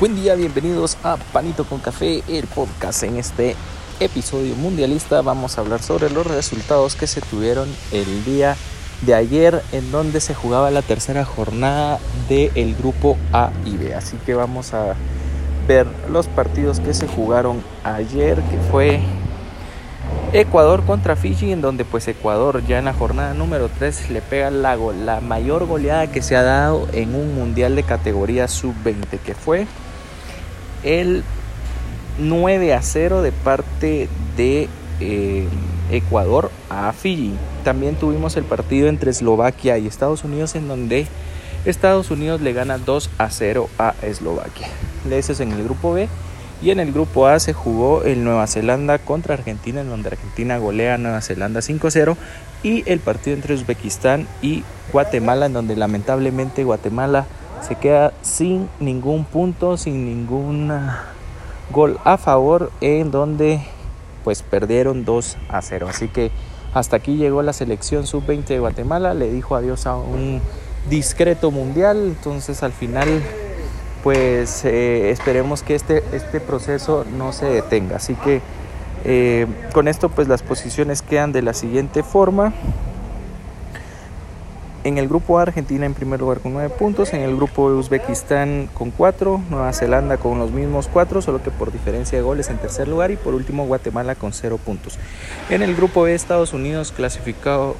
Buen día, bienvenidos a Panito con Café, el podcast. En este episodio mundialista vamos a hablar sobre los resultados que se tuvieron el día de ayer en donde se jugaba la tercera jornada del grupo A y B. Así que vamos a ver los partidos que se jugaron ayer, que fue Ecuador contra Fiji, en donde pues Ecuador ya en la jornada número 3 le pega la mayor goleada que se ha dado en un mundial de categoría sub-20, que fue el 9 a 0 de parte de eh, Ecuador a Fiji. También tuvimos el partido entre Eslovaquia y Estados Unidos en donde Estados Unidos le gana 2 a 0 a Eslovaquia. Ese es en el grupo B. Y en el grupo A se jugó el Nueva Zelanda contra Argentina, en donde Argentina golea a Nueva Zelanda 5-0. Y el partido entre Uzbekistán y Guatemala, en donde lamentablemente Guatemala se queda sin ningún punto, sin ningún gol a favor, en donde pues perdieron 2 a 0. Así que hasta aquí llegó la selección sub-20 de Guatemala, le dijo adiós a un discreto mundial, entonces al final pues eh, esperemos que este, este proceso no se detenga. Así que eh, con esto pues las posiciones quedan de la siguiente forma. En el grupo A, Argentina en primer lugar con 9 puntos. En el grupo de Uzbekistán con 4. Nueva Zelanda con los mismos 4, solo que por diferencia de goles en tercer lugar. Y por último, Guatemala con 0 puntos. En el grupo B, Estados Unidos clasificado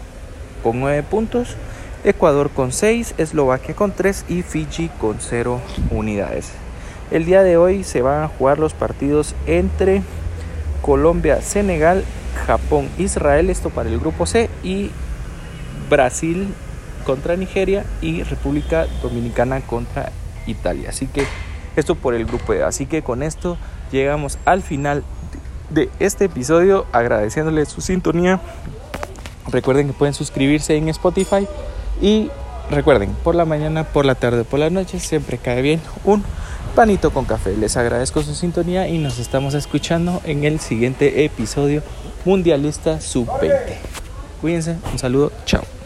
con 9 puntos. Ecuador con 6. Eslovaquia con 3. Y Fiji con 0 unidades. El día de hoy se van a jugar los partidos entre Colombia, Senegal, Japón, Israel. Esto para el grupo C. Y Brasil contra Nigeria y República Dominicana contra Italia. Así que esto por el grupo E. Así que con esto llegamos al final de este episodio agradeciéndoles su sintonía. Recuerden que pueden suscribirse en Spotify y recuerden, por la mañana, por la tarde, por la noche, siempre cae bien un panito con café. Les agradezco su sintonía y nos estamos escuchando en el siguiente episodio Mundialista Sub-20. Cuídense, un saludo, chao.